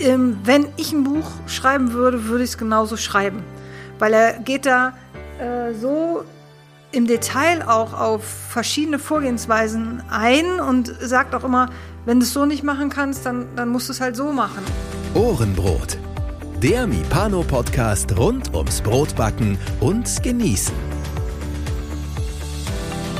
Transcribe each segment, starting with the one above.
ähm, wenn ich ein Buch schreiben würde, würde ich es genauso schreiben. Weil er geht da äh, so im Detail auch auf verschiedene Vorgehensweisen ein und sagt auch immer, wenn du es so nicht machen kannst, dann, dann musst du es halt so machen. Ohrenbrot. Der Mipano-Podcast rund ums Brotbacken und Genießen.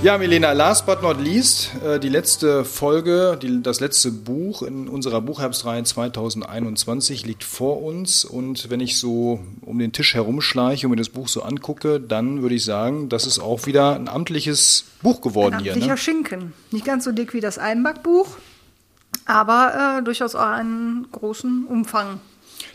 Ja, Milena, last but not least, äh, die letzte Folge, die, das letzte Buch in unserer Buchherbstreihe 2021 liegt vor uns. Und wenn ich so um den Tisch herumschleiche und mir das Buch so angucke, dann würde ich sagen, das ist auch wieder ein amtliches Buch geworden ein hier. Amtlicher Ne? Schinken. Nicht ganz so dick wie das Einbackbuch, aber äh, durchaus auch einen großen Umfang.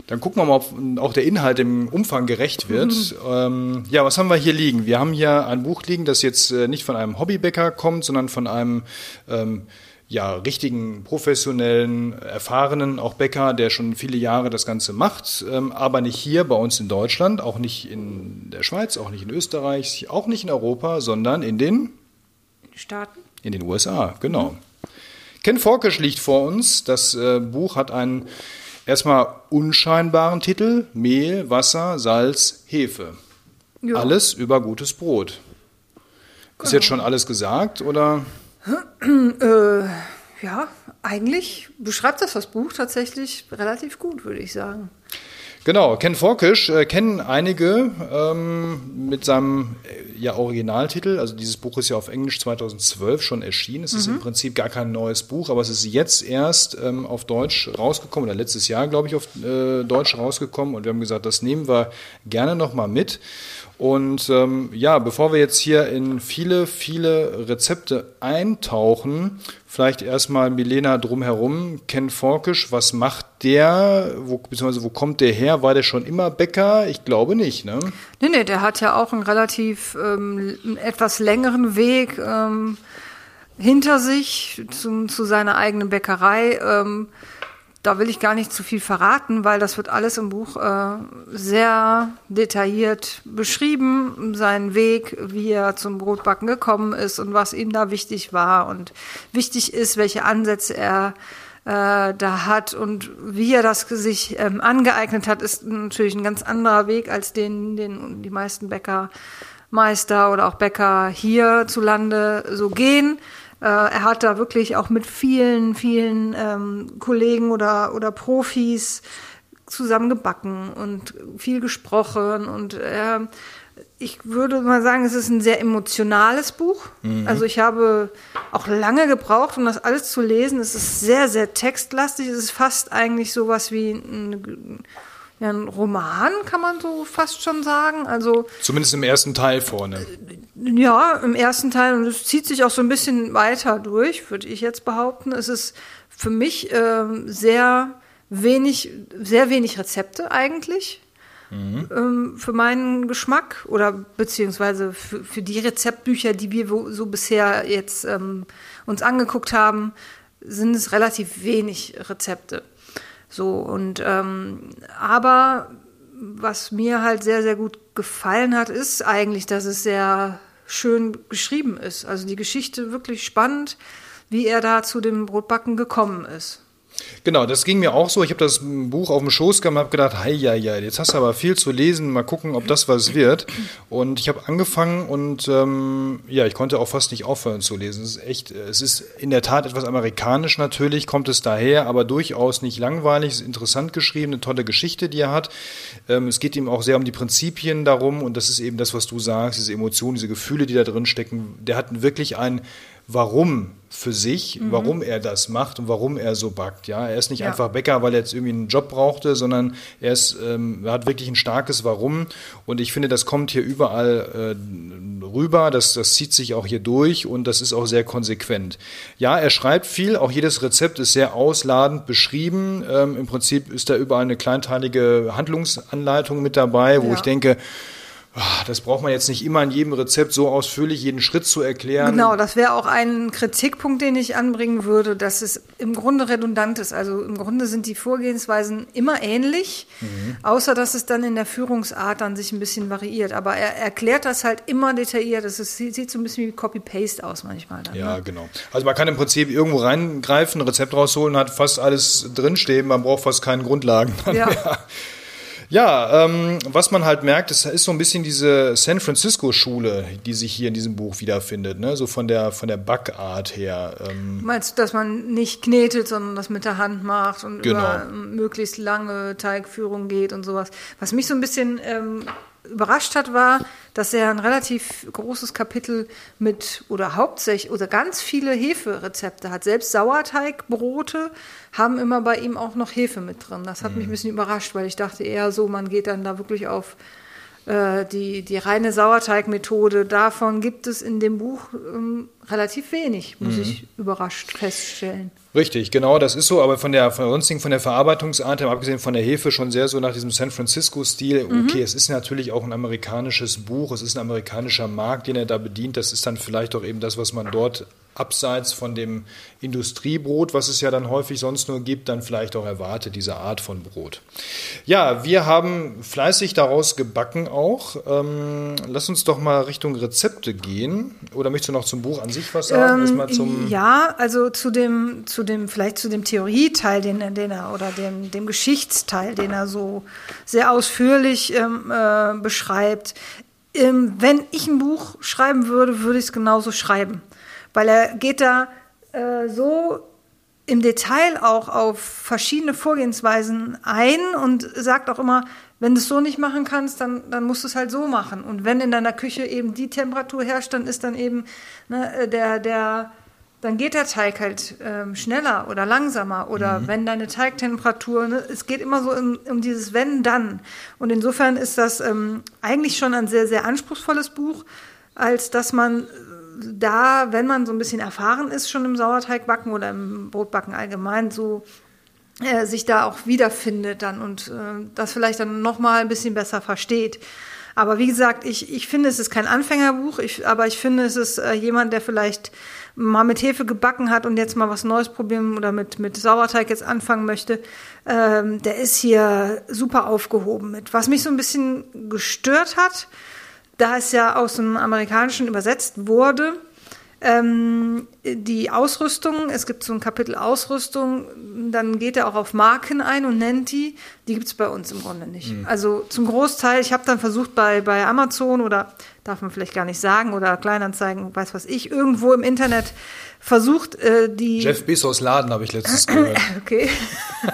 Dann gucken wir mal, ob auch der Inhalt im Umfang gerecht wird. Mhm. Ähm, ja, was haben wir hier liegen? Wir haben hier ein Buch liegen, das jetzt äh, nicht von einem Hobbybäcker kommt, sondern von einem ähm, ja, richtigen, professionellen, erfahrenen, auch Bäcker, der schon viele Jahre das Ganze macht, ähm, aber nicht hier bei uns in Deutschland, auch nicht in der Schweiz, auch nicht in Österreich, auch nicht in Europa, sondern in den Staaten. In den USA, genau. Mhm. Ken Forkisch liegt vor uns. Das äh, Buch hat einen erstmal unscheinbaren Titel: Mehl, Wasser, Salz, Hefe. Ja. Alles über gutes Brot. Genau. Ist jetzt schon alles gesagt oder? äh, ja, eigentlich beschreibt das das Buch tatsächlich relativ gut, würde ich sagen. Genau, Ken Forkisch äh, kennen einige ähm, mit seinem äh, ja, Originaltitel. Also dieses Buch ist ja auf Englisch 2012 schon erschienen. Es mhm. ist im Prinzip gar kein neues Buch, aber es ist jetzt erst ähm, auf Deutsch rausgekommen oder letztes Jahr, glaube ich, auf äh, Deutsch rausgekommen. Und wir haben gesagt, das nehmen wir gerne nochmal mit. Und ähm, ja, bevor wir jetzt hier in viele, viele Rezepte eintauchen, vielleicht erstmal Milena drumherum, Ken Forkisch, was macht der, wo, beziehungsweise wo kommt der her? War der schon immer Bäcker? Ich glaube nicht, ne? Nee, nee, der hat ja auch einen relativ ähm, etwas längeren Weg ähm, hinter sich zu, zu seiner eigenen Bäckerei. Ähm, da will ich gar nicht zu viel verraten, weil das wird alles im Buch äh, sehr detailliert beschrieben, sein Weg, wie er zum Brotbacken gekommen ist und was ihm da wichtig war und wichtig ist, welche Ansätze er äh, da hat und wie er das sich ähm, angeeignet hat, ist natürlich ein ganz anderer Weg als den, den die meisten Bäckermeister oder auch Bäcker hierzulande so gehen. Äh, er hat da wirklich auch mit vielen, vielen ähm, Kollegen oder, oder Profis zusammen gebacken und viel gesprochen und äh, ich würde mal sagen, es ist ein sehr emotionales Buch. Mhm. Also ich habe auch lange gebraucht, um das alles zu lesen. Es ist sehr, sehr textlastig. Es ist fast eigentlich sowas wie ein, ja, ein Roman, kann man so fast schon sagen. Also zumindest im ersten Teil vorne. Ja, im ersten Teil und es zieht sich auch so ein bisschen weiter durch, würde ich jetzt behaupten. Es ist für mich äh, sehr wenig, sehr wenig Rezepte eigentlich. Mhm. Ähm, für meinen Geschmack oder beziehungsweise für, für, die Rezeptbücher, die wir so bisher jetzt ähm, uns angeguckt haben, sind es relativ wenig Rezepte. So, und ähm, aber was mir halt sehr, sehr gut gefallen hat, ist eigentlich, dass es sehr schön geschrieben ist. Also die Geschichte wirklich spannend, wie er da zu dem Brotbacken gekommen ist. Genau, das ging mir auch so. Ich habe das Buch auf dem Schoß gehabt und habe gedacht, hei, ja, ja, jetzt hast du aber viel zu lesen, mal gucken, ob das was wird. Und ich habe angefangen und ähm, ja, ich konnte auch fast nicht aufhören zu lesen. Es ist echt, es ist in der Tat etwas amerikanisch natürlich, kommt es daher, aber durchaus nicht langweilig, es ist interessant geschrieben, eine tolle Geschichte, die er hat. Ähm, es geht ihm auch sehr um die Prinzipien darum und das ist eben das, was du sagst, diese Emotionen, diese Gefühle, die da drin stecken. Der hat wirklich ein Warum für sich, mhm. warum er das macht und warum er so backt. Ja, er ist nicht ja. einfach Bäcker, weil er jetzt irgendwie einen Job brauchte, sondern er ist, ähm, er hat wirklich ein starkes Warum. Und ich finde, das kommt hier überall äh, rüber. Das, das zieht sich auch hier durch und das ist auch sehr konsequent. Ja, er schreibt viel. Auch jedes Rezept ist sehr ausladend beschrieben. Ähm, Im Prinzip ist da überall eine kleinteilige Handlungsanleitung mit dabei, wo ja. ich denke, das braucht man jetzt nicht immer in jedem Rezept so ausführlich jeden Schritt zu erklären. Genau, das wäre auch ein Kritikpunkt, den ich anbringen würde, dass es im Grunde redundant ist. Also im Grunde sind die Vorgehensweisen immer ähnlich, mhm. außer dass es dann in der Führungsart dann sich ein bisschen variiert. Aber er erklärt das halt immer detailliert. Ist, sieht so ein bisschen wie Copy-Paste aus manchmal. Dann, ja, ne? genau. Also man kann im Prinzip irgendwo reingreifen, ein Rezept rausholen, hat fast alles drinstehen, man braucht fast keine Grundlagen. Ja. Ja, ähm, was man halt merkt, es ist so ein bisschen diese San Francisco-Schule, die sich hier in diesem Buch wiederfindet, ne? so von der, von der Backart her. Ähm. Meinst du, dass man nicht knetet, sondern das mit der Hand macht und genau. über möglichst lange Teigführung geht und sowas? Was mich so ein bisschen ähm, überrascht hat, war, dass er ein relativ großes Kapitel mit oder hauptsächlich oder ganz viele Heferezepte hat. Selbst Sauerteigbrote haben immer bei ihm auch noch Hefe mit drin. Das hat mhm. mich ein bisschen überrascht, weil ich dachte eher so, man geht dann da wirklich auf äh, die, die reine Sauerteigmethode. Davon gibt es in dem Buch ähm, relativ wenig, muss mhm. ich überrascht feststellen. Richtig, genau, das ist so, aber von der, von der sonstigen, von der Verarbeitungsart, abgesehen von der Hefe, schon sehr so nach diesem San Francisco-Stil. Mhm. Okay, mhm. es ist natürlich auch ein amerikanisches Buch, es ist ein amerikanischer Markt, den er da bedient. Das ist dann vielleicht auch eben das, was man dort abseits von dem Industriebrot, was es ja dann häufig sonst nur gibt, dann vielleicht auch erwartet, diese Art von Brot. Ja, wir haben fleißig daraus gebacken auch. Ähm, lass uns doch mal Richtung Rezepte gehen. Oder möchtest du noch zum Buch an sich was sagen? Ähm, ja, also zu dem, zu dem, vielleicht zu dem Theorieteil, den, den er, oder dem, dem Geschichtsteil, den er so sehr ausführlich ähm, äh, beschreibt. Ähm, wenn ich ein Buch schreiben würde, würde ich es genauso schreiben weil er geht da äh, so im Detail auch auf verschiedene Vorgehensweisen ein und sagt auch immer, wenn du es so nicht machen kannst, dann, dann musst du es halt so machen. Und wenn in deiner Küche eben die Temperatur herrscht, dann ist dann eben ne, äh, der, der, dann geht der Teig halt ähm, schneller oder langsamer. Oder mhm. wenn deine Teigtemperatur, ne, es geht immer so um, um dieses Wenn, dann. Und insofern ist das ähm, eigentlich schon ein sehr, sehr anspruchsvolles Buch, als dass man da, wenn man so ein bisschen erfahren ist, schon im Sauerteigbacken oder im Brotbacken allgemein, so äh, sich da auch wiederfindet dann und äh, das vielleicht dann nochmal ein bisschen besser versteht. Aber wie gesagt, ich, ich finde, es ist kein Anfängerbuch, ich, aber ich finde, es ist äh, jemand, der vielleicht mal mit Hefe gebacken hat und jetzt mal was Neues probieren oder mit, mit Sauerteig jetzt anfangen möchte, ähm, der ist hier super aufgehoben mit. Was mich so ein bisschen gestört hat, da es ja aus dem Amerikanischen übersetzt wurde, ähm, die Ausrüstung, es gibt so ein Kapitel Ausrüstung, dann geht er auch auf Marken ein und nennt die. Die gibt es bei uns im Grunde nicht. Mhm. Also zum Großteil, ich habe dann versucht bei, bei Amazon oder darf man vielleicht gar nicht sagen oder Kleinanzeigen, weiß was ich, irgendwo im Internet versucht, äh, die. Jeff Bezos Laden habe ich letztens gehört. okay.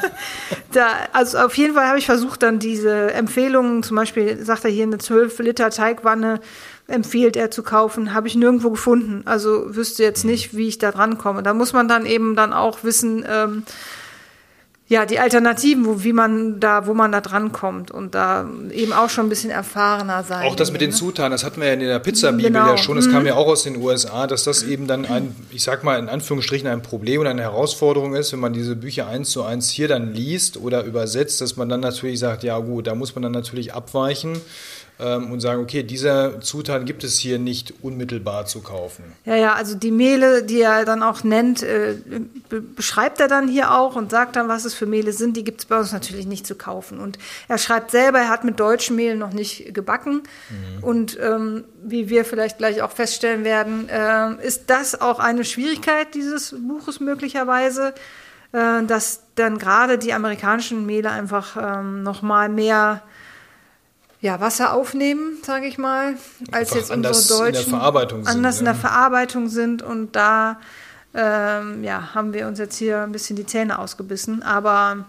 da, also auf jeden Fall habe ich versucht, dann diese Empfehlungen, zum Beispiel sagt er hier eine 12 Liter Teigwanne, empfiehlt er zu kaufen, habe ich nirgendwo gefunden. Also wüsste jetzt nicht, wie ich da dran komme. Da muss man dann eben dann auch wissen, ähm, ja, die Alternativen, wo, wie man da, wo man da drankommt und da eben auch schon ein bisschen erfahrener sein. Auch das mit den ne? Zutaten, das hatten wir ja in der Pizza-Bibel genau. ja schon, das mhm. kam ja auch aus den USA, dass das eben dann ein, ich sag mal in Anführungsstrichen ein Problem und eine Herausforderung ist, wenn man diese Bücher eins zu eins hier dann liest oder übersetzt, dass man dann natürlich sagt, ja gut, da muss man dann natürlich abweichen ähm, und sagen, okay, diese Zutaten gibt es hier nicht unmittelbar zu kaufen. Ja, ja, also die Mehle, die er dann auch nennt, äh, beschreibt er dann hier auch und sagt dann, was es für Mehle sind. Die gibt es bei uns natürlich nicht zu kaufen. Und er schreibt selber, er hat mit deutschen Mehl noch nicht gebacken. Mhm. Und ähm, wie wir vielleicht gleich auch feststellen werden, äh, ist das auch eine Schwierigkeit dieses Buches möglicherweise, äh, dass dann gerade die amerikanischen Mehle einfach ähm, noch mal mehr ja, Wasser aufnehmen, sage ich mal, als jetzt unsere deutschen in sind, anders ja. in der Verarbeitung sind und da ähm, ja, haben wir uns jetzt hier ein bisschen die Zähne ausgebissen, aber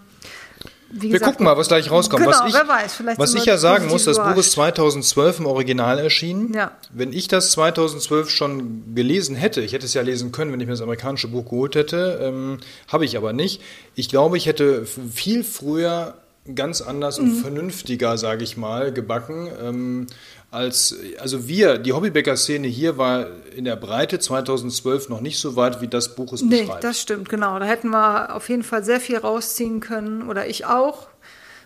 wie wir gucken mal, was gleich rauskommt. Genau, was ich, wer weiß, vielleicht was ich ja sagen muss, das Buch ist 2012 im Original erschienen. Ja. Wenn ich das 2012 schon gelesen hätte, ich hätte es ja lesen können, wenn ich mir das amerikanische Buch geholt hätte, ähm, habe ich aber nicht. Ich glaube, ich hätte viel früher ganz anders und mhm. vernünftiger, sage ich mal, gebacken. Ähm, als, also wir, die Hobbybäcker-Szene hier war in der Breite 2012 noch nicht so weit, wie das Buch es nee, beschreibt. das stimmt, genau. Da hätten wir auf jeden Fall sehr viel rausziehen können, oder ich auch,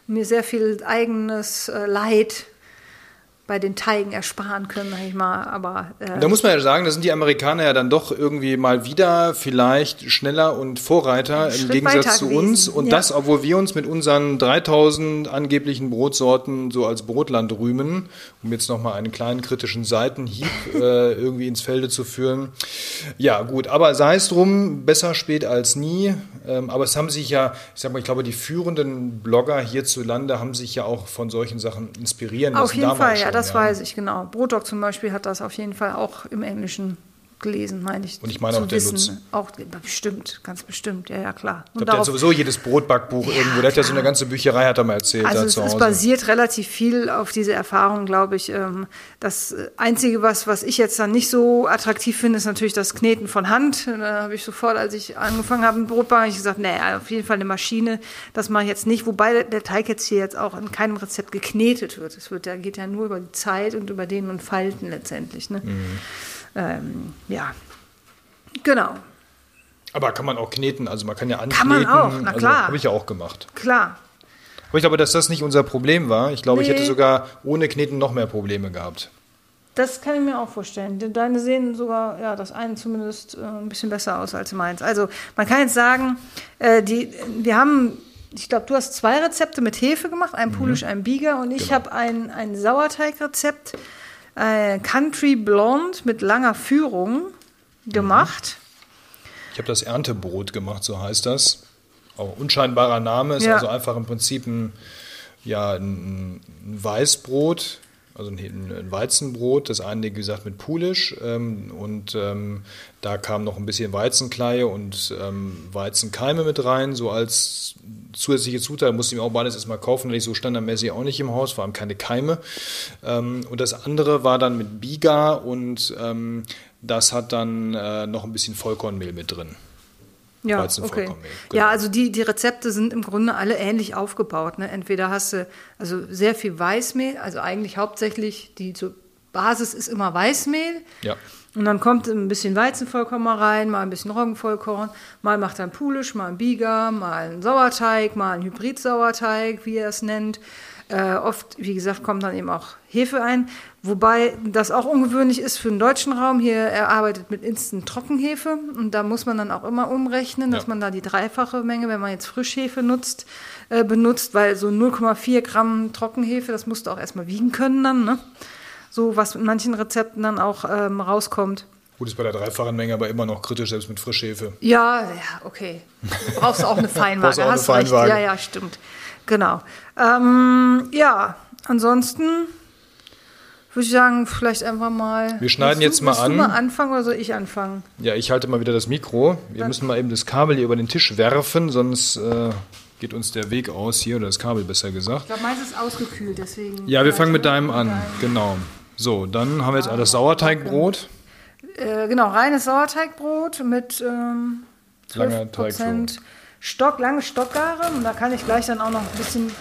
mir sehr viel eigenes äh, Leid bei den Teigen ersparen können, sag ich mal. Aber äh, Da muss man ja sagen, da sind die Amerikaner ja dann doch irgendwie mal wieder vielleicht schneller und Vorreiter im Gegensatz zu uns. Und Ja. das, obwohl wir uns mit unseren 3000 angeblichen Brotsorten so als Brotland rühmen, um jetzt nochmal einen kleinen kritischen Seitenhieb äh, irgendwie ins Felde zu führen. Ja, gut, aber sei es drum, besser spät als nie. Ähm, aber es haben sich ja, ich sag mal, ich glaube, die führenden Blogger hierzulande haben sich ja auch von solchen Sachen inspirieren lassen. auf jeden damals Fall, ja, das weiß ich, genau. Brotdog zum Beispiel hat das auf jeden Fall auch im Englischen gelesen, meine ich. Und ich meine auch der wissen. Lutz. Auch bestimmt, ganz bestimmt, ja, ja, klar. Ich Und glaube, der hat sowieso jedes Brotbackbuch irgendwo. Der hat ja so eine ganze Bücherei, hat er mal erzählt, Also da es, es basiert relativ viel auf diese Erfahrung, glaube ich. Ähm, Das Einzige, was, was ich jetzt dann nicht so attraktiv finde, ist natürlich das Kneten von Hand. Da habe ich sofort, als ich angefangen habe mit Brotbacken, habe ich gesagt, nee, auf jeden Fall eine Maschine, das mache ich jetzt nicht. Wobei der- Teig jetzt hier jetzt auch in keinem Rezept geknetet wird. Es wird, der geht ja nur über die Zeit und über Dehnen und Falten letztendlich. Ne? Mhm. Ähm, ja, genau, Aber kann man auch kneten, also man kann ja ankneten. Kann man auch, na also, klar. Habe ich ja auch gemacht. klar. Aber ich glaube, dass das nicht unser Problem war. Ich glaube, ich Nee. hätte sogar ohne Kneten noch mehr Probleme gehabt. Das kann ich mir auch vorstellen. Denn Deine sehen sogar, ja, das eine zumindest äh, ein bisschen besser aus als meins. Also man kann jetzt sagen, äh, die, wir haben, ich glaube, du hast zwei Rezepte mit Hefe gemacht, ein Pulisch, ein Bieger und ich Genau. habe ein, ein Sauerteigrezept, äh, Country Blonde mit langer Führung gemacht. Ich habe das Erntebrot gemacht, so heißt das. Auch unscheinbarer Name, ist Ja. also einfach im Prinzip ein, ja, ein, ein Weißbrot, also ein, Weizenbrot, das eine, wie gesagt, mit Pulisch ähm, und ähm, da kam noch ein bisschen Weizenkleie und ähm, Weizenkeime mit rein, so als zusätzliche Zutat, musste ich mir auch beides erstmal kaufen, hatte ich so standardmäßig auch nicht im Haus, vor allem keine Keime. Ähm, und das andere war dann mit Biga und ähm, das hat dann äh, noch ein bisschen Vollkornmehl mit drin. Ja, okay. Genau. Ja, also die, die Rezepte sind im Grunde alle ähnlich aufgebaut. Ne? Entweder hast du also sehr viel Weißmehl, also eigentlich hauptsächlich die so Basis ist immer Weißmehl. Ja. Und dann kommt ein bisschen Weizenvollkorn mal rein, mal ein bisschen Roggenvollkorn, mal macht er einen Pulisch, mal einen Bieger, mal einen Sauerteig, mal einen Hybridsauerteig, wie er es nennt. Äh, oft, wie gesagt, kommt dann eben auch Hefe ein. Wobei das auch ungewöhnlich ist für den deutschen Raum. Hier, er arbeitet mit Instant Trockenhefe und da muss man dann auch immer umrechnen, dass Ja. man da die dreifache Menge, wenn man jetzt Frischhefe nutzt, äh, benutzt, weil so 0,4 Gramm Trockenhefe, das musst du auch erstmal wiegen können dann, ne? So, was mit manchen Rezepten dann auch ähm, rauskommt. Gut, ist bei der dreifachen Menge aber immer noch kritisch, selbst mit Frischhefe. Ja, ja, okay. Du brauchst auch eine Brauchst Feinwaage, auch eine recht. Feinwaage. Ja, ja, stimmt. Genau. Ähm, ja, ansonsten würde ich sagen, vielleicht einfach mal. Wir schneiden jetzt du, mal an. Du mal anfangen oder soll ich anfangen? Ja, ich halte mal wieder das Mikro. Wir müssen mal eben das Kabel hier über den Tisch werfen, sonst äh, geht uns der Weg aus hier, oder das Kabel besser gesagt. Ich glaube, meins ist ausgekühlt, deswegen. Ja, wir fangen mit deinem an. Genau. So, dann haben wir jetzt alles Sauerteigbrot. Äh, genau, reines Sauerteigbrot mit ähm, 12% Langer Teigführung. Stock, lange Stockgare. Und da kann ich gleich dann auch noch ein bisschen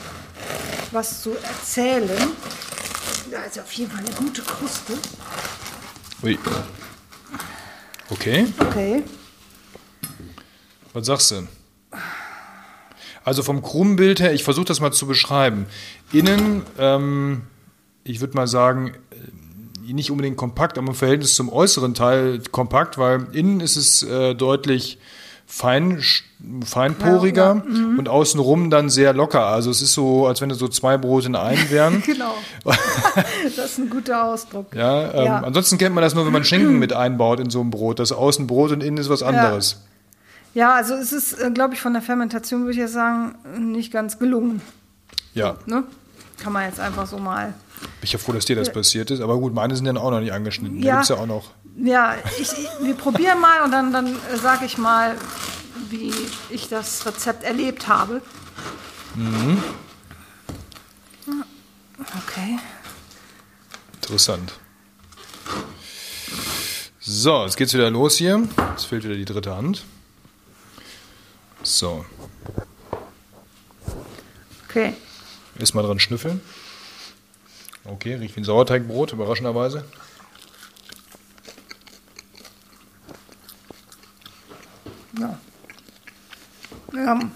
was zu erzählen. Da ist auf jeden Fall eine gute Kruste. Ui. Okay, Okay. was sagst du? Also vom Krummbild her, ich versuche das mal zu beschreiben. Innen, ähm, ich würde mal sagen, äh, nicht unbedingt kompakt, aber im Verhältnis zum äußeren Teil kompakt, weil innen ist es äh, deutlich fein, feinporiger und außenrum dann sehr locker. Also es ist so, als wenn es so zwei Brote in einem wären. Genau. das ist ein guter Ausdruck. Ja, ähm, Ja. Ansonsten kennt man das nur, wenn man Schinken mit einbaut in so ein Brot. Das außen Brot und innen ist was anderes. Ja, also es ist, äh, glaube ich, von der Fermentation, würde ich jetzt sagen, nicht ganz gelungen. Ja, Ne? Kann man jetzt einfach so mal. bin ich ja froh, dass dir das passiert ist. Aber gut, meine sind dann auch noch nicht angeschnitten. Da Ja. gibt es ja auch noch. Ja, ich, wir probieren mal und dann, dann sage ich mal, wie ich das Rezept erlebt habe. Mhm. Okay. Interessant. So, jetzt geht's wieder los hier. Jetzt fehlt wieder die dritte Hand. So, Okay. erstmal dran schnüffeln. Okay, riecht wie ein Sauerteigbrot, überraschenderweise. Ja. Wir haben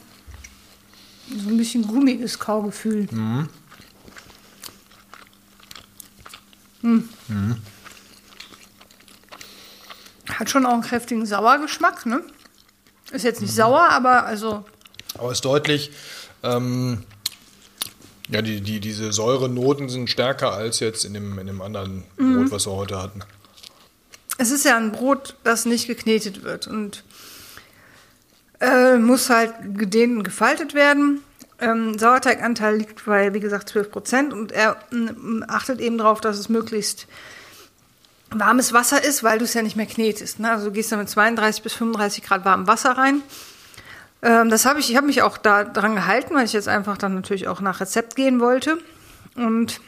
gummiges Kaugefühl. Mhm. Hat schon auch einen kräftigen Sauergeschmack, ne? Ist jetzt nicht sauer, aber also Aber ist deutlich, ähm, ja, die, die, diese Säurenoten sind stärker als jetzt in dem, in dem anderen Brot, was wir heute hatten. es ist ja ein Brot, das nicht geknetet wird und äh, muss halt gedehnt und gefaltet werden. Ähm, Sauerteiganteil liegt bei, wie gesagt, 12 Prozent und er mm, achtet eben darauf, dass es möglichst warmes Wasser ist, weil du es ja nicht mehr knetest. Ne? Also du gehst da mit 32 bis 35 Grad warmem Wasser rein. Ähm, das habe ich, ich habe mich auch da dran gehalten, weil ich jetzt einfach dann natürlich auch nach Rezept gehen wollte und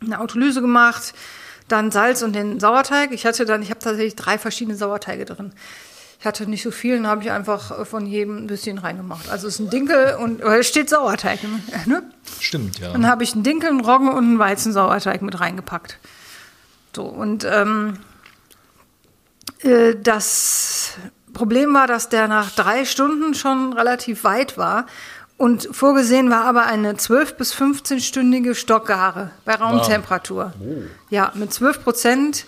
eine Autolyse gemacht, dann Salz und den Sauerteig. Ich hatte dann, ich habe tatsächlich drei verschiedene Sauerteige drin. Ich hatte nicht so viel, dann habe ich einfach von jedem ein bisschen reingemacht. Also es ist ein Dinkel und weil es steht Sauerteig, ne? Stimmt, ja. Dann habe ich einen Dinkel, einen Roggen und einen Weizensauerteig mit reingepackt. So, und ähm, äh, das Problem war, dass der nach drei Stunden schon relativ weit war. Und vorgesehen war aber eine 12- bis 15-stündige Stockgare bei Raumtemperatur. Ja, mit 12 Prozent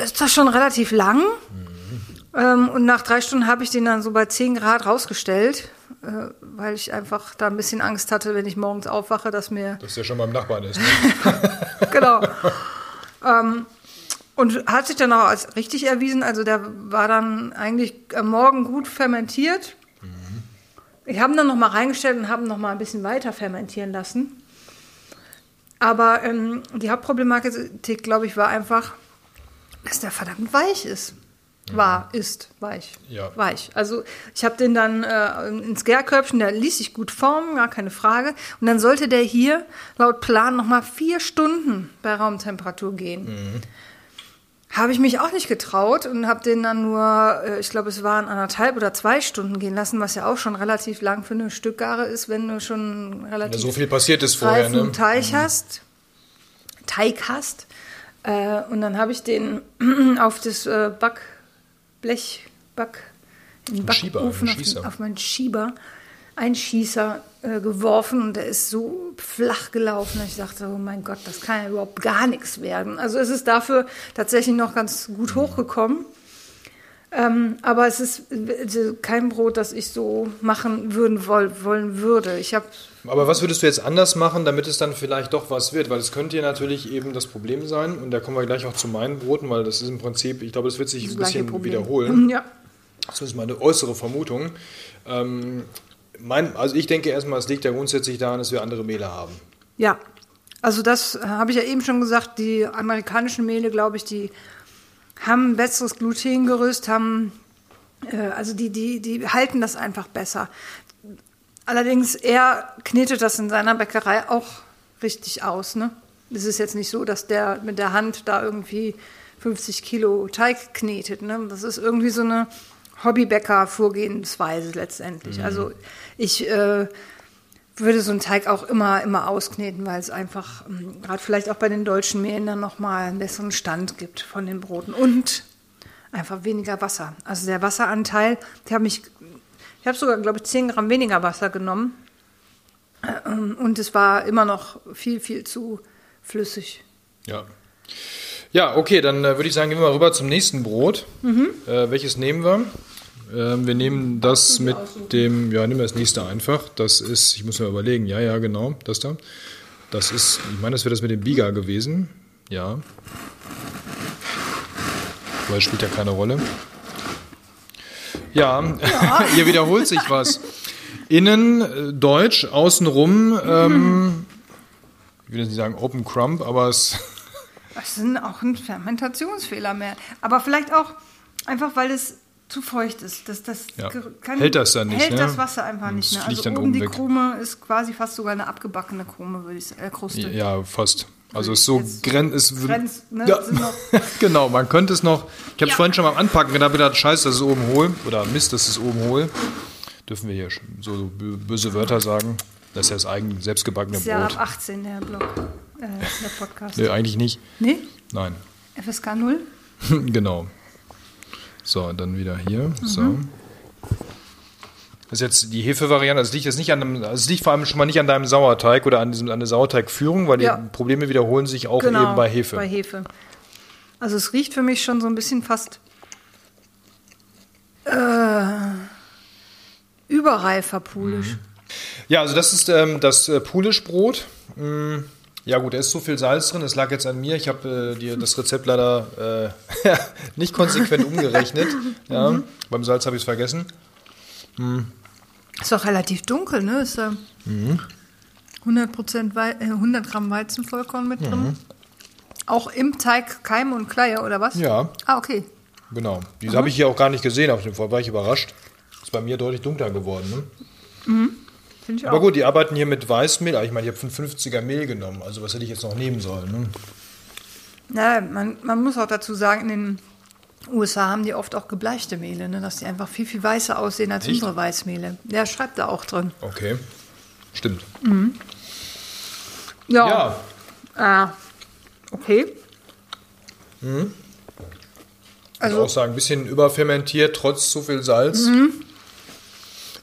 ist das schon relativ lang. Ähm, und nach drei Stunden habe ich den dann so bei 10 Grad rausgestellt, äh, weil ich einfach da ein bisschen Angst hatte, wenn ich morgens aufwache, dass mir Dass der schon beim Nachbarn ist. Ne? genau. ähm, und hat sich dann auch als richtig erwiesen. Also der war dann eigentlich am Morgen gut fermentiert. Ich habe ihn dann noch mal reingestellt und habe ihn noch mal ein bisschen weiter fermentieren lassen. Aber ähm, die Hauptproblematik, glaube ich, war einfach, dass der verdammt weich ist. War, ist weich. Ja. Weich. Also ich habe den dann äh, ins Gärkörbchen, der ließ sich gut formen, gar keine Frage. Und dann sollte der hier laut Plan noch mal vier Stunden bei Raumtemperatur gehen. Habe ich mich auch nicht getraut und habe den dann nur, äh, ich glaube, es waren anderthalb oder zwei Stunden gehen lassen, was ja auch schon relativ lang für eine Stückgare ist, wenn du schon relativ so viel passiert ist vorher. Ne? Teig hast, Teig hast. Äh, und dann habe ich den auf das äh, Backblech, Back, in den Backofen, auf, den- Schießer. auf meinen Schieber, Einschießer äh, geworfen und der ist so flach gelaufen. dass Ich dachte, oh mein Gott, das kann ja überhaupt gar nichts werden. Also es ist dafür tatsächlich noch ganz gut hochgekommen. Ähm, aber es ist äh, kein Brot, das ich so machen würden woll, wollen würde. Ich habe Aber was würdest du jetzt anders machen, damit es dann vielleicht doch was wird? Weil es könnte ja natürlich eben das Problem sein, und da kommen wir gleich auch zu meinen Broten, weil das ist im Prinzip, ich glaube, das wird sich das ein bisschen Problem. wiederholen. Ja. Das ist meine äußere Vermutung. Ähm, mein, also ich denke erstmal, es liegt ja grundsätzlich daran, dass wir andere Mehle haben. Ja, also das äh, habe ich ja eben schon gesagt. Die amerikanischen Mehle, glaube ich, die haben ein besseres Glutengerüst, haben äh, also die, die, die halten das einfach besser. Allerdings, er knetet das in seiner Bäckerei auch richtig aus. Ne? Es ist jetzt nicht so, dass der mit der Hand da irgendwie 50 Kilo Teig knetet. Ne? Das ist irgendwie so eine Hobbybäcker-Vorgehensweise letztendlich. Also ich äh, würde so einen Teig auch immer, immer auskneten, weil es einfach, ähm, gerade vielleicht auch bei den deutschen Mehlen dann nochmal einen besseren Stand gibt von den Broten. Und einfach weniger Wasser. Also der Wasseranteil, ich habe mich, ich habe sogar, glaube ich, 10 Gramm weniger Wasser genommen. Ähm, Und es war immer noch viel, viel zu flüssig. Ja. Ja, okay, dann äh, würde ich sagen, gehen wir mal rüber zum nächsten Brot. Äh, welches nehmen wir? Ähm, wir nehmen das mit dem, ja, nehmen wir das nächste einfach. Das ist, ich muss mir überlegen, ja, ja, genau, das da. Das ist, ich meine, das wäre das mit dem Biga gewesen. Ja. Es spielt ja keine Rolle. Ja, hier wiederholt sich was. Innen äh, deutsch, außenrum, ähm, ich will jetzt nicht sagen Open Crumb, aber es. Das ist auch ein Fermentationsfehler mehr. Aber vielleicht auch einfach, weil es zu feucht ist. Das, das Ja. kann, Hält das dann nicht, Hält ne? das Wasser einfach nicht. Das Ne? Also dann oben die weg. Krume ist quasi fast sogar eine abgebackene Krume, würde ich sagen. Äh, Kruste. Ja, fast. Also es ist so grenz, es Grenz, ne, ja. sind noch- genau, man könnte es noch. Ich habe es Ja. vorhin schon mal am Anpacken gedacht, gedacht, scheiße, das ist oben hohl oder Mist, das ist oben hohl. Dürfen wir hier so bö- böse Wörter sagen? Das ist ja das eigen selbstgebackene ist ja ab Brot. 18 der Blog, äh, der Podcast. Nee, eigentlich nicht. Nee? Nein. FSK 0? genau. So, dann wieder hier. So. Das ist jetzt die Hefevariante. Also es liegt jetzt nicht an einem, also es liegt vor allem schon mal nicht an deinem Sauerteig oder an diesem an der Sauerteigführung, weil Ja. die Probleme wiederholen sich auch Genau, eben bei Hefe. Bei Hefe. Also es riecht für mich schon so ein bisschen fast äh, überreifer Pulisch. Ja, also das ist ähm, das äh, Pulischbrot. Mm, ja gut, da ist so viel Salz drin. Es lag jetzt an mir. Ich habe äh, dir das Rezept leider äh, nicht konsequent umgerechnet. Ja, Mhm. Beim Salz habe ich es vergessen. Ist auch relativ dunkel, ne? Ist da Mhm. 100%, Wei äh, 100 Gramm Weizenvollkorn mit drin. Auch im Teig Keim und Kleie, oder was? Mhm. Ja. Ah, okay. Genau. Diese habe ich hier auch gar nicht gesehen auf dem Fall. War ich überrascht. Ist bei mir deutlich dunkler geworden. Ne? Ich Aber gut, die arbeiten hier mit Weißmehl. Ah, Ich meine, ich habe 50er Mehl genommen. Also was hätte ich jetzt noch nehmen sollen? Ne? Ja, man, man muss auch dazu sagen, in den USA haben die oft auch gebleichte Mehle, ne? dass die einfach viel, viel weißer aussehen als Echt? unsere Weißmehle. Ja, schreibt da auch drin. Okay. Stimmt. Ja. Ja, Äh, okay. ich würde auch sagen, ein bisschen überfermentiert, trotz zu viel Salz.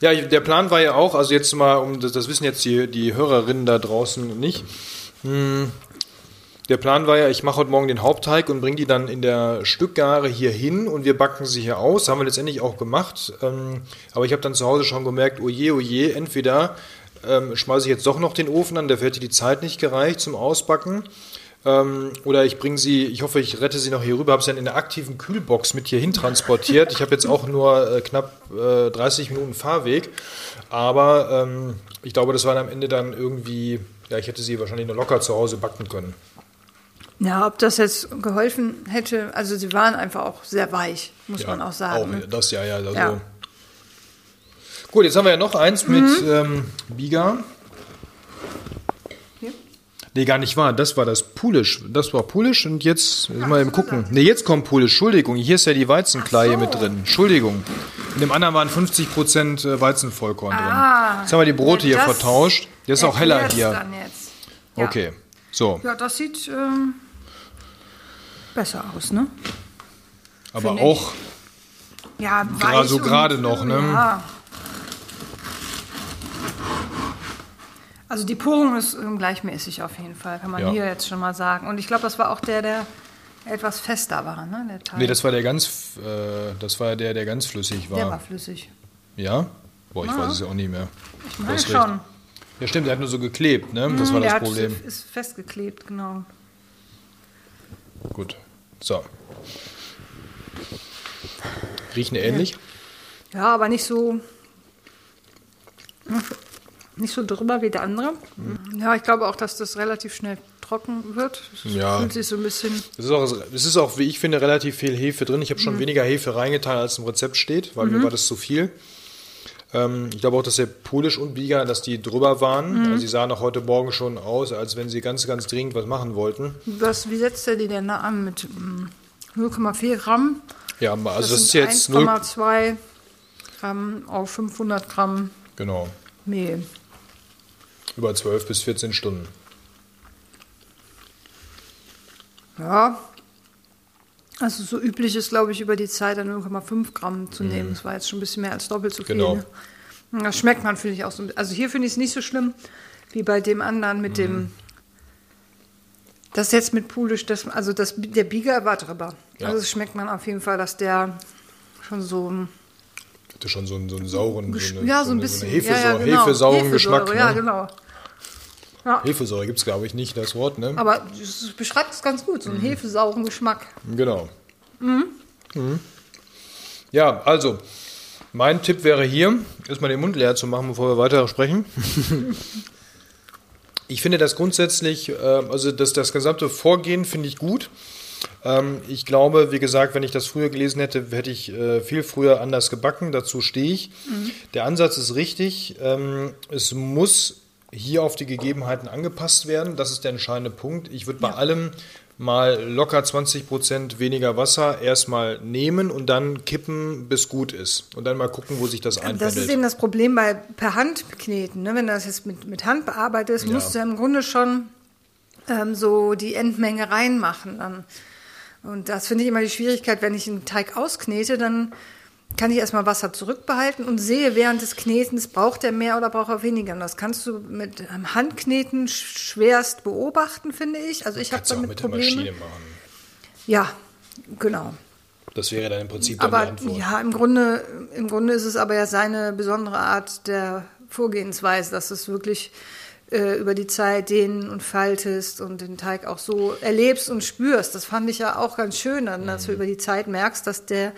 Ja, der Plan war ja auch, also jetzt mal, um das, das wissen jetzt die, die Hörerinnen da draußen nicht. Hm, Der Plan war ja, ich mache heute Morgen den Hauptteig und bringe die dann in der Stückgare hier hin und wir backen sie hier aus. Haben wir letztendlich auch gemacht. Ähm, aber ich habe dann zu Hause schon gemerkt, oje, oje, entweder ähm, schmeiße ich jetzt doch noch den Ofen an, dafür hätte die Zeit nicht gereicht zum Ausbacken. Ähm, oder ich bringe sie, ich hoffe, ich rette sie noch hier rüber, habe sie dann in der aktiven Kühlbox mit hierhin transportiert. Ich habe jetzt auch nur äh, knapp äh, 30 Minuten Fahrweg, aber ähm, ich glaube, das war am Ende dann irgendwie, ja, ich hätte sie wahrscheinlich nur locker zu Hause backen können. Ja, ob das jetzt geholfen hätte, also sie waren einfach auch sehr weich, muss Ja, man auch sagen. Auch, ne? das ja, ja. Also. Ja. Gut, jetzt haben wir ja noch eins mit ähm, Biga. Nee, gar nicht wahr. Das war das Pulisch. Das war Pulisch und jetzt jetzt mal eben gucken. Nee, jetzt kommt Pulisch. Entschuldigung, hier ist ja die Weizenkleie Ach so. mit drin. Entschuldigung. In dem anderen waren 50% äh, Weizenvollkorn Ah, drin. Jetzt haben wir die Brote hier vertauscht. Der ist auch heller hier. Dann jetzt. Ja. Okay. So, Ja, das sieht ähm, besser aus, ne? aber Finde auch Ja, Gra- weich so gerade noch, ne? Ja. Also die Porung ist ähm, gleichmäßig auf jeden Fall, kann man Ja. hier jetzt schon mal sagen. Und ich glaube, das war auch der, der etwas fester war, ne? Der Teig. Nee, das war der ganz äh, das war der, der ganz flüssig war. der war flüssig. Ja? Boah, ich Ah. weiß es ja auch nicht mehr. Ich meine schon. recht. Ja, stimmt, der hat nur so geklebt, ne? Das war der das hat- Problem. ist festgeklebt, genau. Gut. So. Riechen ähnlich? Ja, aber nicht so nicht so drüber wie der andere. Ja, ich glaube auch, dass das relativ schnell trocken wird. Es Ja. fühlt sich so ein bisschen. Es ist, auch, es ist auch, wie ich finde, relativ viel Hefe drin. Ich habe Mhm. schon weniger Hefe reingetan, als im Rezept steht, weil mir war das zu viel. Ähm, ich glaube auch, dass der Polish und Biga, dass die drüber waren. Mhm. Also sie sahen auch heute Morgen schon aus, als wenn sie ganz, ganz dringend was machen wollten. Was, wie setzt er die denn da an? Mit mm, 0,4 Gramm? Ja, also das, das ist jetzt 0. 1,2 Gramm auf 500 Gramm Genau. Mehl. Über 12 bis 14 Stunden. Ja. Also so üblich ist, glaube ich, über die Zeit dann 0,5 Gramm zu nehmen. Das war jetzt schon ein bisschen mehr als doppelt so viel. Mhm. Genau. Ne? Das schmeckt man, finde ich, auch so. Also hier finde ich es nicht so schlimm wie bei dem anderen mit Mhm. dem. Das jetzt mit Pulisch, das, also das, der Bieger war drüber. Ja. Also das schmeckt man auf jeden Fall, dass der schon so ein Hatte schon so einen, so einen sauren, so eine, ja, so ein bisschen. So eine ja, ja, Hefesau- genau. Hefesauren Hefesäure, Geschmack. Ja, ne? genau. Ja, Hefesäure gibt es, glaube ich, nicht, das Wort. Ne? aber es beschreibt es ganz gut, so Mhm. einen hefesauren Geschmack. Genau. Mhm. Ja, also, mein Tipp wäre hier, erstmal den Mund leer zu machen, bevor wir weiter sprechen. ich finde das grundsätzlich, äh, also das, das gesamte Vorgehen finde ich gut. Ähm, ich glaube, wie gesagt, wenn ich das früher gelesen hätte, hätte ich äh, viel früher anders gebacken. Dazu stehe ich. Der Ansatz ist richtig. Ähm, es muss hier auf die Gegebenheiten angepasst werden. Das ist der entscheidende Punkt. Ich würde bei allem mal locker 20 Prozent weniger Wasser erstmal nehmen und dann kippen, bis gut ist. Und dann mal gucken, wo sich das Das ist einpendelt. eben das Problem bei per Hand kneten. Ne? Wenn du das jetzt mit, mit Hand bearbeitest, Ja. musst du ja im Grunde schon ähm, so die Endmenge reinmachen. Dann. Und das finde ich immer die Schwierigkeit, wenn ich einen Teig ausknete, dann kann ich erstmal Wasser zurückbehalten und sehe während des Knetens, braucht er mehr oder braucht er weniger. Und das kannst du mit einem Handkneten schwerst beobachten, finde ich. Also ich habe damit mit Probleme. der Maschine machen. Ja, genau. Das wäre dann im Prinzip Aber Antwort. ja, im Grunde, im Grunde ist es aber ja seine besondere Art der Vorgehensweise, dass es wirklich äh, über die Zeit dehnen und faltest und den Teig auch so erlebst und spürst. Das fand ich ja auch ganz schön, dann, dass Mhm. du über die Zeit merkst, dass der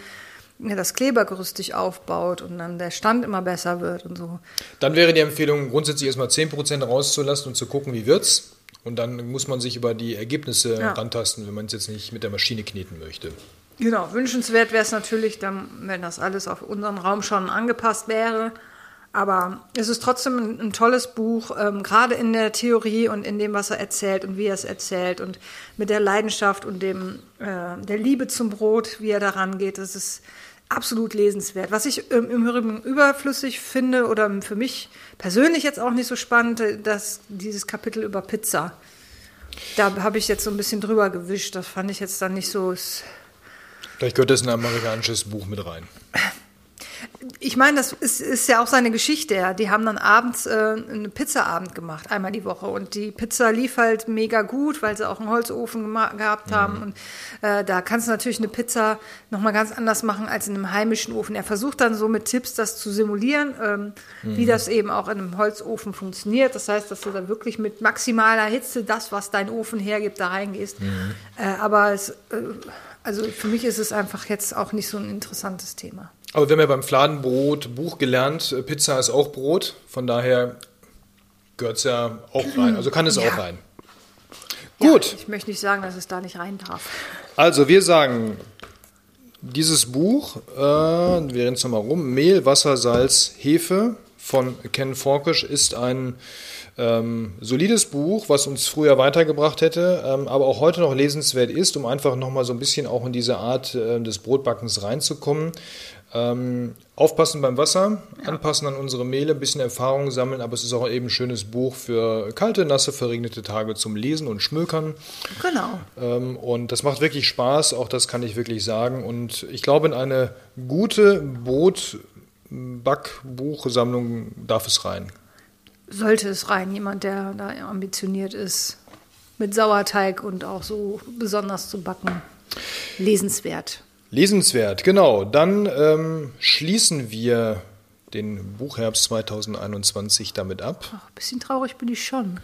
ja, das Klebergerüst dich aufbaut und dann der Stand immer besser wird und so. Dann wäre die Empfehlung, grundsätzlich erstmal 10% rauszulassen und zu gucken, wie wird's. Und dann muss man sich über die Ergebnisse Ja. rantasten, wenn man es jetzt nicht mit der Maschine kneten möchte. Genau, wünschenswert wäre es natürlich, dann, wenn das alles auf unseren Raum schon angepasst wäre. Aber es ist trotzdem ein, ein tolles Buch, ähm, gerade in der Theorie und in dem, was er erzählt und wie er es erzählt und mit der Leidenschaft und dem, äh, der Liebe zum Brot, wie er daran geht. Das ist absolut lesenswert. Was ich ähm, im Übrigen überflüssig finde oder für mich persönlich jetzt auch nicht so spannend, äh, dass dieses Kapitel über Pizza. Da habe ich jetzt so ein bisschen drüber gewischt. Das fand ich jetzt dann nicht so. Vielleicht gehört das in ein amerikanisches Buch mit rein. Ich meine, das ist, ist ja auch seine Geschichte. Ja. Die haben dann abends äh, einen Pizzaabend gemacht, einmal die Woche. Und die Pizza lief halt mega gut, weil sie auch einen Holzofen gehabt haben. Und äh, da kannst du natürlich eine Pizza nochmal ganz anders machen als in einem heimischen Ofen. Er versucht dann so mit Tipps das zu simulieren, ähm, wie das eben auch in einem Holzofen funktioniert. Das heißt, dass du da wirklich mit maximaler Hitze das, was dein Ofen hergibt, da reingehst. Äh, aber es, äh, also für mich ist es einfach jetzt auch nicht so ein interessantes Thema. Aber wir haben ja beim Fladenbrot Buch gelernt, äh, Pizza ist auch Brot. Von daher gehört es ja auch rein. Also kann es Ja. auch rein. Ja, Gut, ich möchte nicht sagen, dass es da nicht rein darf. also wir sagen, dieses Buch, äh, wir reden es nochmal rum, Mehl, Wasser, Salz, Hefe von Ken Forkish ist ein ähm, solides Buch, was uns früher weitergebracht hätte, ähm, aber auch heute noch lesenswert ist, um einfach nochmal so ein bisschen auch in diese Art äh, des Brotbackens reinzukommen. Ähm, aufpassen beim Wasser, anpassen an unsere Mehle, ein bisschen Erfahrung sammeln, aber es ist auch eben ein schönes Buch für kalte, nasse, verregnete Tage zum Lesen und Schmökern. Genau. Ähm, und das macht wirklich Spaß, auch das kann ich wirklich sagen. Und ich glaube, in eine gute Brot-Backbuchsammlung darf es rein. Sollte es rein, jemand, der da ambitioniert ist, mit Sauerteig und auch so besonders zu backen. Lesenswert. Lesenswert, genau. Dann ähm, schließen wir den Buchherbst 2021 damit ab. Ach, ein bisschen traurig bin ich schon.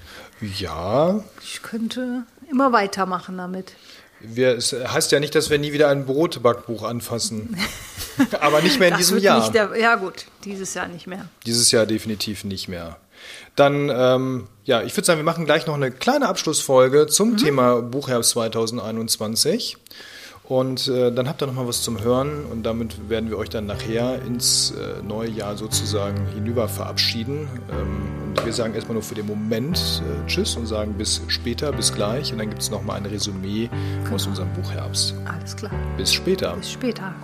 Ja, Ich könnte immer weitermachen damit. wir, es heißt ja nicht, dass wir nie wieder ein Brotbackbuch anfassen. Aber nicht mehr in Das diesem Jahr. Nicht der, ja gut, dieses Jahr nicht mehr. Dieses Jahr definitiv nicht mehr. Dann, ähm, ja, ich würde sagen, wir machen gleich noch eine kleine Abschlussfolge zum Thema Buchherbst 2021. Und äh, dann habt ihr noch mal was zum Hören und damit werden wir euch dann nachher ins äh, neue Jahr sozusagen hinüber verabschieden. Ähm, und wir sagen erstmal nur für den Moment äh, Tschüss und sagen bis später, bis gleich. Und dann gibt es noch mal ein Resümee aus unserem Buchherbst. Alles klar. Bis später. Bis später.